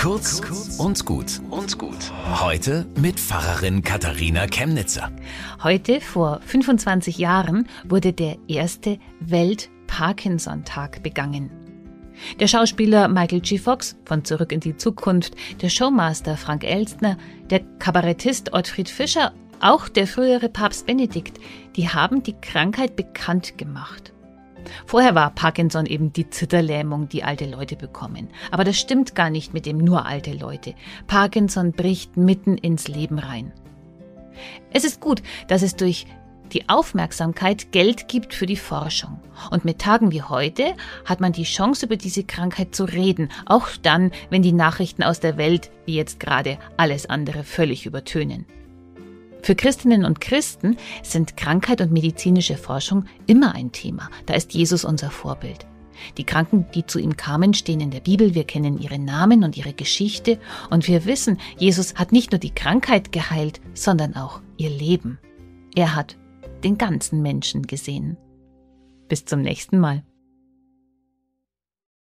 Kurz und gut und gut. Heute mit Pfarrerin Katharina Chemnitzer. Heute vor 25 Jahren wurde der erste Welt-Parkinson-Tag begangen. Der Schauspieler Michael G. Fox von Zurück in die Zukunft, der Showmaster Frank Elstner, der Kabarettist Ottfried Fischer, auch der frühere Papst Benedikt, die haben die Krankheit bekannt gemacht. Vorher war Parkinson eben die Zitterlähmung, die alte Leute bekommen. Aber das stimmt gar nicht mit dem nur alte Leute. Parkinson bricht mitten ins Leben rein. Es ist gut, dass es durch die Aufmerksamkeit Geld gibt für die Forschung. Und mit Tagen wie heute hat man die Chance, über diese Krankheit zu reden, auch dann, wenn die Nachrichten aus der Welt, wie jetzt gerade, alles andere völlig übertönen. Für Christinnen und Christen sind Krankheit und medizinische Forschung immer ein Thema. Da ist Jesus unser Vorbild. Die Kranken, die zu ihm kamen, stehen in der Bibel. Wir kennen ihre Namen und ihre Geschichte. Und wir wissen, Jesus hat nicht nur die Krankheit geheilt, sondern auch ihr Leben. Er hat den ganzen Menschen gesehen. Bis zum nächsten Mal.